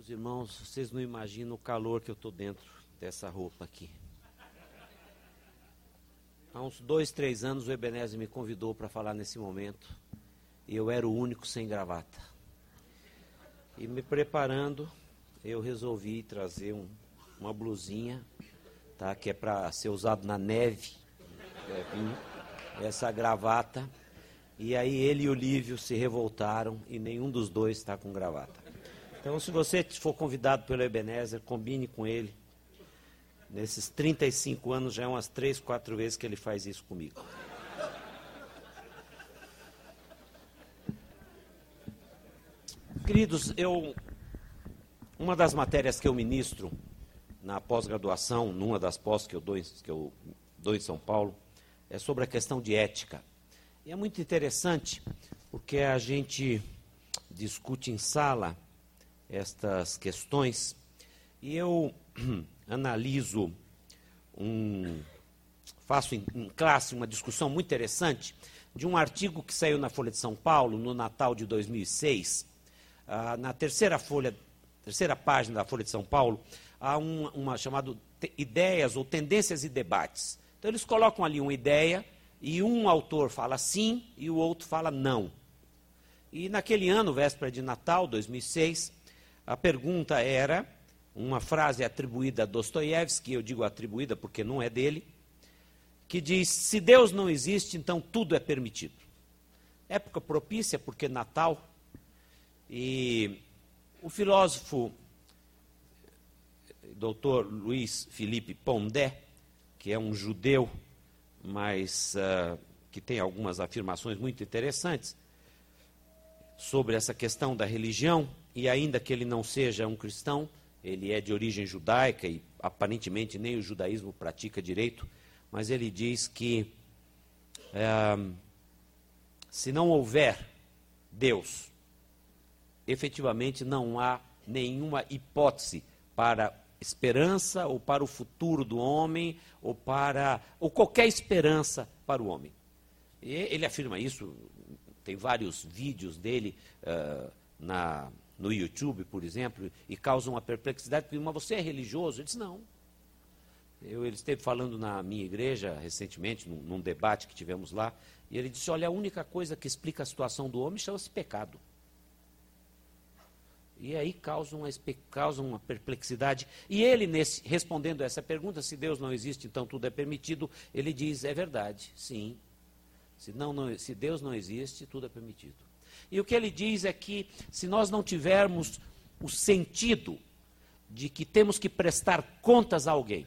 Meus irmãos, vocês não imaginam o calor que eu estou dentro dessa roupa aqui. Há uns dois, três anos o Ebenezer me convidou para falar nesse momento. E eu era o único sem gravata. E me preparando, eu resolvi trazer um, uma blusinha, tá, que é para ser usado na neve. É, essa gravata. E aí ele e o Lívio se revoltaram e nenhum dos dois está com gravata. Então, se você for convidado pelo Ebenezer, combine com ele. Nesses 35 anos, já é umas três, quatro vezes que ele faz isso comigo. Queridos, eu uma das matérias que eu ministro na pós-graduação, numa das pós que eu dou, que eu dou em São Paulo, é sobre a questão de ética. E é muito interessante, porque a gente discute em sala estas questões e eu analiso um. faço em, em classe uma discussão muito interessante de um artigo que saiu na Folha de São Paulo no Natal de 2006. Ah, na terceira folha, terceira página da Folha de São Paulo, há um, uma chamada ideias ou tendências e debates. Então eles colocam ali uma ideia e um autor fala sim e o outro fala não. E naquele ano, véspera de Natal, 2006, a pergunta era uma frase atribuída a Dostoiévski, eu digo atribuída porque não é dele, que diz: Se Deus não existe, então tudo é permitido. Época propícia, porque Natal. E o filósofo doutor Luiz Felipe Pondé, que é um judeu, mas uh, que tem algumas afirmações muito interessantes sobre essa questão da religião, e ainda que ele não seja um cristão, ele é de origem judaica e aparentemente nem o judaísmo pratica direito, mas ele diz que é, se não houver Deus, efetivamente não há nenhuma hipótese para esperança ou para o futuro do homem ou para ou qualquer esperança para o homem. E ele afirma isso, tem vários vídeos dele uh, na no YouTube, por exemplo, e causa uma perplexidade, porque mas você é religioso? Ele disse, não. Eu, ele esteve falando na minha igreja recentemente, num, num debate que tivemos lá, e ele disse, olha, a única coisa que explica a situação do homem chama-se pecado. E aí causa uma, causa uma perplexidade. E ele, nesse, respondendo a essa pergunta, se Deus não existe, então tudo é permitido, ele diz, é verdade, sim. Se, não, não, se Deus não existe, tudo é permitido. E o que ele diz é que se nós não tivermos o sentido de que temos que prestar contas a alguém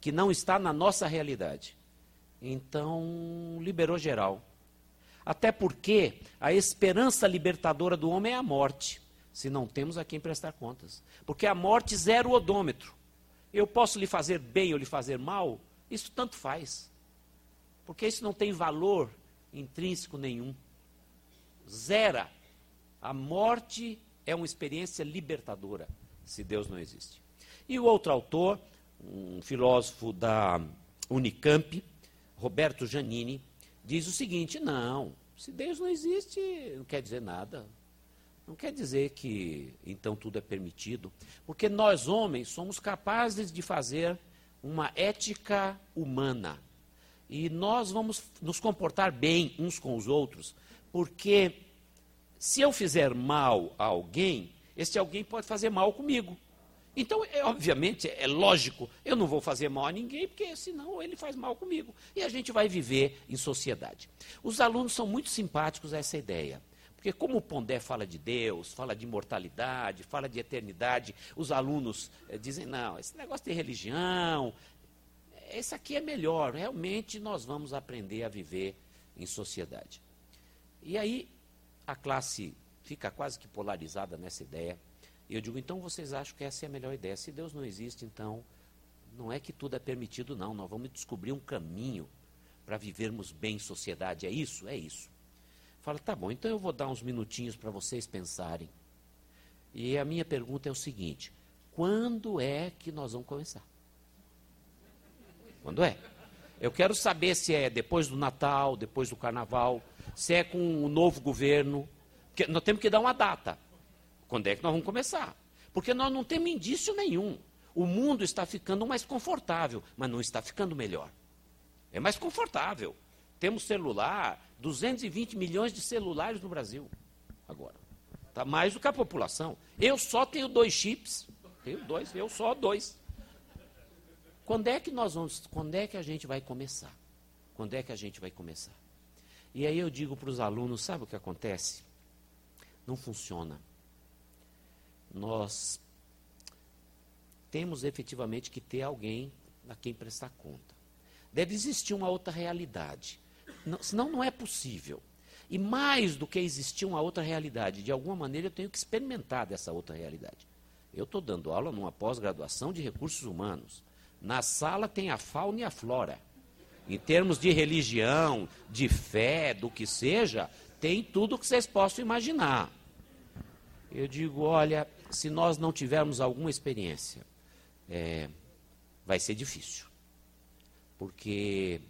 que não está na nossa realidade, então liberou geral. Até porque a esperança libertadora do homem é a morte, se não temos a quem prestar contas. Porque a morte zero o odômetro. Eu posso lhe fazer bem ou lhe fazer mal, isso tanto faz. Porque isso não tem valor intrínseco nenhum zera. A morte é uma experiência libertadora, se Deus não existe. E o outro autor, um filósofo da Unicamp, Roberto Giannini, diz o seguinte: não, se Deus não existe, não quer dizer nada. Não quer dizer que então tudo é permitido, porque nós homens somos capazes de fazer uma ética humana. E nós vamos nos comportar bem uns com os outros, porque se eu fizer mal a alguém, esse alguém pode fazer mal comigo. Então, é, obviamente, é lógico, eu não vou fazer mal a ninguém, porque senão ele faz mal comigo. E a gente vai viver em sociedade. Os alunos são muito simpáticos a essa ideia. Porque como o Pondé fala de Deus, fala de imortalidade, fala de eternidade, os alunos eh, dizem, não, esse negócio de religião, esse aqui é melhor, realmente nós vamos aprender a viver em sociedade. E aí a classe fica quase que polarizada nessa ideia. Eu digo, então vocês acham que essa é a melhor ideia? Se Deus não existe, então não é que tudo é permitido, não. Nós vamos descobrir um caminho para vivermos bem em sociedade. É isso? É isso. Fala, tá bom, então eu vou dar uns minutinhos para vocês pensarem. E a minha pergunta é o seguinte: quando é que nós vamos começar? Quando é? Eu quero saber se é depois do Natal, depois do Carnaval, se é com o novo governo. Porque nós temos que dar uma data. Quando é que nós vamos começar? Porque nós não temos indício nenhum. O mundo está ficando mais confortável, mas não está ficando melhor. É mais confortável. Temos celular, 220 milhões de celulares no Brasil. Agora. Está mais do que a população. Eu só tenho dois chips. Tenho dois, eu só dois. Quando é que nós vamos, quando é que a gente vai começar? Quando é que a gente vai começar? E aí eu digo para os alunos, sabe o que acontece? Não funciona. Nós temos efetivamente que ter alguém a quem prestar conta. Deve existir uma outra realidade. Não, senão não é possível. E mais do que existir uma outra realidade, de alguma maneira eu tenho que experimentar dessa outra realidade. Eu estou dando aula numa pós-graduação de recursos humanos. Na sala tem a fauna e a flora. Em termos de religião, de fé, do que seja, tem tudo que vocês possam imaginar. Eu digo, olha, se nós não tivermos alguma experiência, é, vai ser difícil. Porque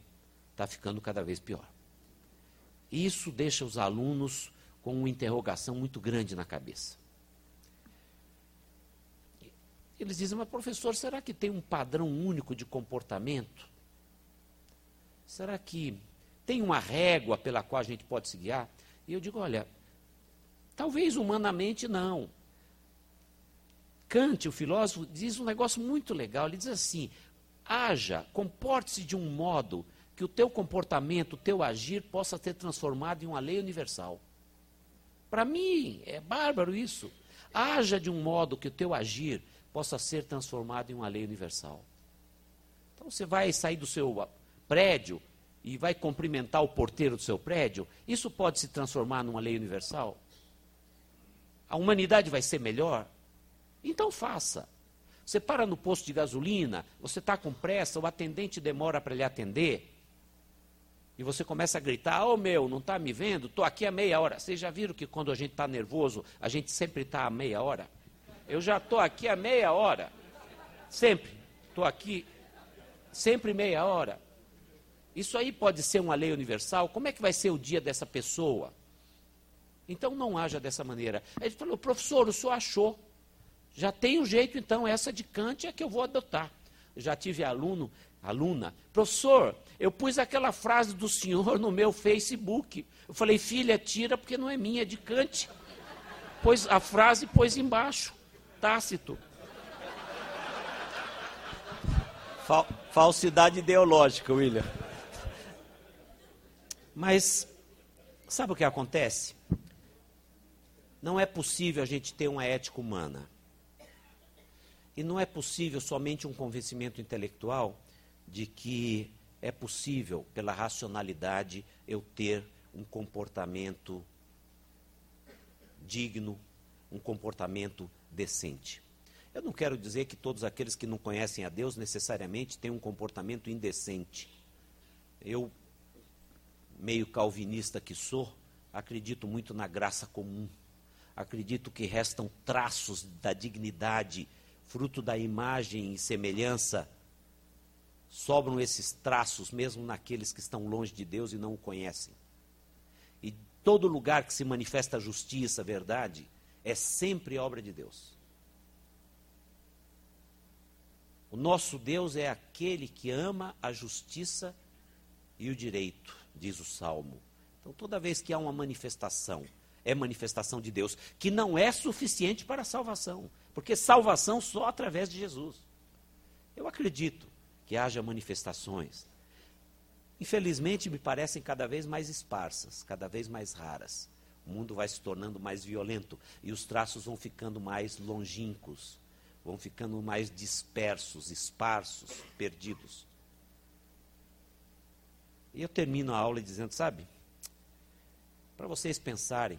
está ficando cada vez pior. Isso deixa os alunos com uma interrogação muito grande na cabeça. Eles dizem, mas professor, será que tem um padrão único de comportamento? Será que tem uma régua pela qual a gente pode se guiar? E eu digo, olha, talvez humanamente não. Kant, o filósofo, diz um negócio muito legal. Ele diz assim: haja, comporte-se de um modo que o teu comportamento, o teu agir possa ser transformado em uma lei universal. Para mim, é bárbaro isso. Haja de um modo que o teu agir possa ser transformado em uma lei universal. Então você vai sair do seu prédio e vai cumprimentar o porteiro do seu prédio, isso pode se transformar numa lei universal? A humanidade vai ser melhor? Então faça. Você para no posto de gasolina, você está com pressa, o atendente demora para lhe atender, e você começa a gritar: Ô oh, meu, não está me vendo? Estou aqui há meia hora. Vocês já viram que quando a gente está nervoso, a gente sempre está há meia hora? Eu já estou aqui há meia hora. Sempre. Estou aqui sempre meia hora. Isso aí pode ser uma lei universal? Como é que vai ser o dia dessa pessoa? Então não haja dessa maneira. Ele falou, professor, o senhor achou. Já tem um jeito, então, essa de Kant é que eu vou adotar. Eu já tive aluno, aluna, professor, eu pus aquela frase do senhor no meu Facebook. Eu falei, filha, tira porque não é minha, é de Kant. Pois a frase pôs embaixo. Tácito. Fal falsidade ideológica, William. Mas, sabe o que acontece? Não é possível a gente ter uma ética humana. E não é possível somente um convencimento intelectual de que é possível, pela racionalidade, eu ter um comportamento digno, um comportamento decente. Eu não quero dizer que todos aqueles que não conhecem a Deus necessariamente têm um comportamento indecente. Eu, meio calvinista que sou, acredito muito na graça comum. Acredito que restam traços da dignidade, fruto da imagem e semelhança. Sobram esses traços mesmo naqueles que estão longe de Deus e não o conhecem. E todo lugar que se manifesta justiça, verdade, é sempre obra de Deus. O nosso Deus é aquele que ama a justiça e o direito, diz o Salmo. Então, toda vez que há uma manifestação, é manifestação de Deus, que não é suficiente para a salvação, porque salvação só através de Jesus. Eu acredito que haja manifestações. Infelizmente, me parecem cada vez mais esparsas, cada vez mais raras. O mundo vai se tornando mais violento e os traços vão ficando mais longínquos, vão ficando mais dispersos, esparsos, perdidos. E eu termino a aula dizendo, sabe, para vocês pensarem,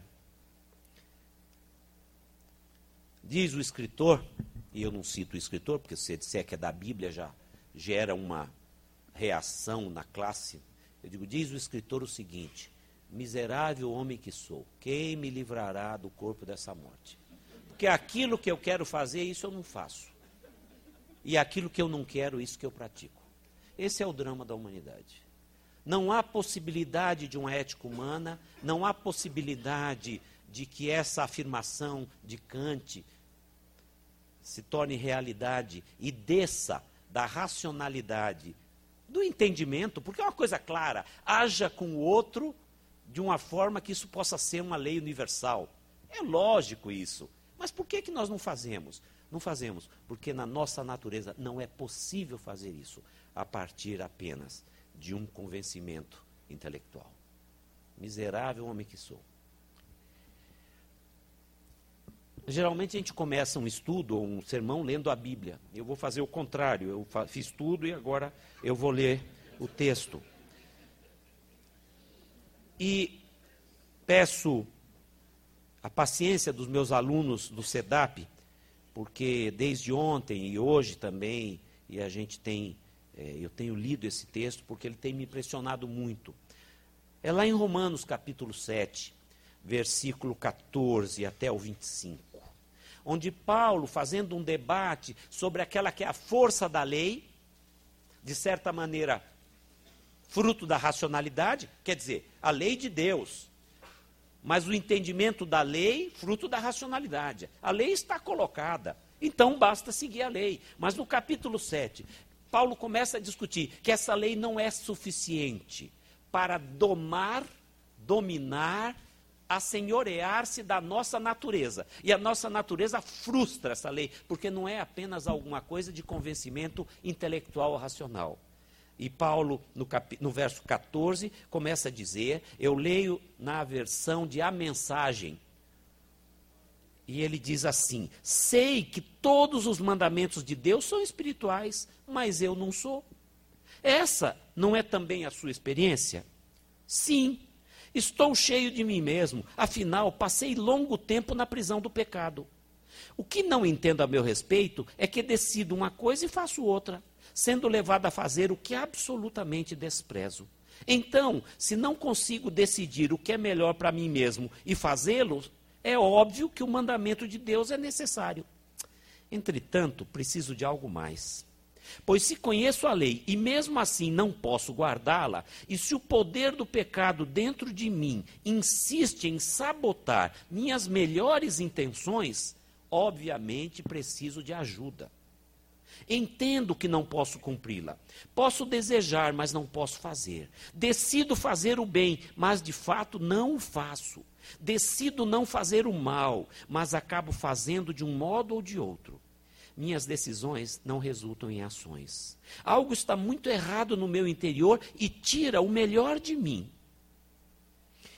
diz o escritor, e eu não cito o escritor, porque se disser que é da Bíblia já gera uma reação na classe. Eu digo, diz o escritor o seguinte: Miserável homem que sou, quem me livrará do corpo dessa morte? Porque aquilo que eu quero fazer, isso eu não faço. E aquilo que eu não quero, isso que eu pratico. Esse é o drama da humanidade. Não há possibilidade de uma ética humana, não há possibilidade de que essa afirmação de Kant se torne realidade e desça da racionalidade, do entendimento, porque é uma coisa clara, haja com o outro de uma forma que isso possa ser uma lei universal. É lógico isso. Mas por que, que nós não fazemos? Não fazemos porque na nossa natureza não é possível fazer isso a partir apenas de um convencimento intelectual. Miserável homem que sou. Geralmente a gente começa um estudo ou um sermão lendo a Bíblia. Eu vou fazer o contrário. Eu fiz tudo e agora eu vou ler o texto. E peço a paciência dos meus alunos do SEDAP, porque desde ontem e hoje também, e a gente tem, é, eu tenho lido esse texto porque ele tem me impressionado muito. É lá em Romanos capítulo 7, versículo 14 até o 25 onde Paulo, fazendo um debate sobre aquela que é a força da lei, de certa maneira, fruto da racionalidade, quer dizer, a lei de Deus, mas o entendimento da lei, fruto da racionalidade. A lei está colocada, então basta seguir a lei. Mas no capítulo 7, Paulo começa a discutir que essa lei não é suficiente para domar, dominar assenhorear-se da nossa natureza. E a nossa natureza frustra essa lei, porque não é apenas alguma coisa de convencimento intelectual ou racional. E Paulo, no, cap... no verso 14, começa a dizer: eu leio na versão de a mensagem. E ele diz assim: Sei que todos os mandamentos de Deus são espirituais, mas eu não sou. Essa não é também a sua experiência? Sim, Estou cheio de mim mesmo, afinal, passei longo tempo na prisão do pecado. O que não entendo a meu respeito é que decido uma coisa e faço outra, sendo levado a fazer o que absolutamente desprezo. Então, se não consigo decidir o que é melhor para mim mesmo e fazê-lo, é óbvio que o mandamento de Deus é necessário. Entretanto, preciso de algo mais. Pois se conheço a lei e mesmo assim não posso guardá-la, e se o poder do pecado dentro de mim insiste em sabotar minhas melhores intenções, obviamente preciso de ajuda. Entendo que não posso cumpri-la. Posso desejar, mas não posso fazer. Decido fazer o bem, mas de fato não o faço. Decido não fazer o mal, mas acabo fazendo de um modo ou de outro minhas decisões não resultam em ações. Algo está muito errado no meu interior e tira o melhor de mim.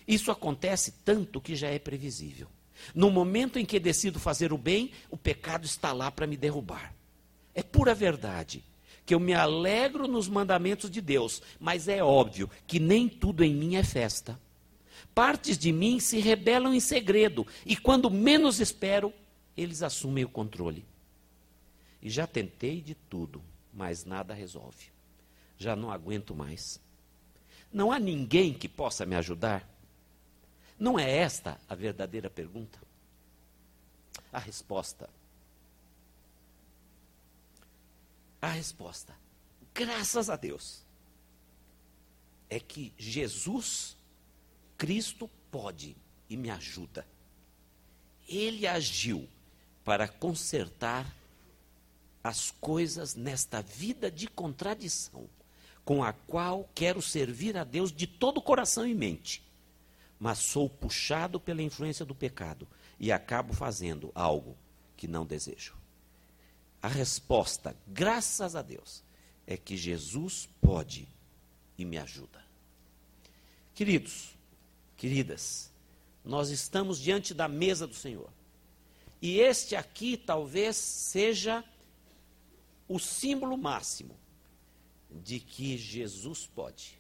Isso acontece tanto que já é previsível. No momento em que decido fazer o bem, o pecado está lá para me derrubar. É pura verdade que eu me alegro nos mandamentos de Deus, mas é óbvio que nem tudo em mim é festa. Partes de mim se rebelam em segredo e quando menos espero, eles assumem o controle. E já tentei de tudo, mas nada resolve. Já não aguento mais. Não há ninguém que possa me ajudar? Não é esta a verdadeira pergunta? A resposta. A resposta, graças a Deus, é que Jesus, Cristo, pode e me ajuda. Ele agiu para consertar as coisas nesta vida de contradição, com a qual quero servir a Deus de todo o coração e mente, mas sou puxado pela influência do pecado e acabo fazendo algo que não desejo. A resposta, graças a Deus, é que Jesus pode e me ajuda. Queridos, queridas, nós estamos diante da mesa do Senhor. E este aqui talvez seja o símbolo máximo de que Jesus pode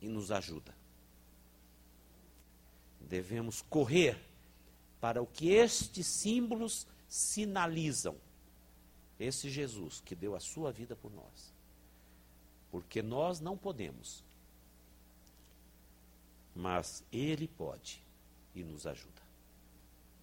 e nos ajuda. Devemos correr para o que estes símbolos sinalizam. Esse Jesus que deu a sua vida por nós. Porque nós não podemos. Mas Ele pode e nos ajuda.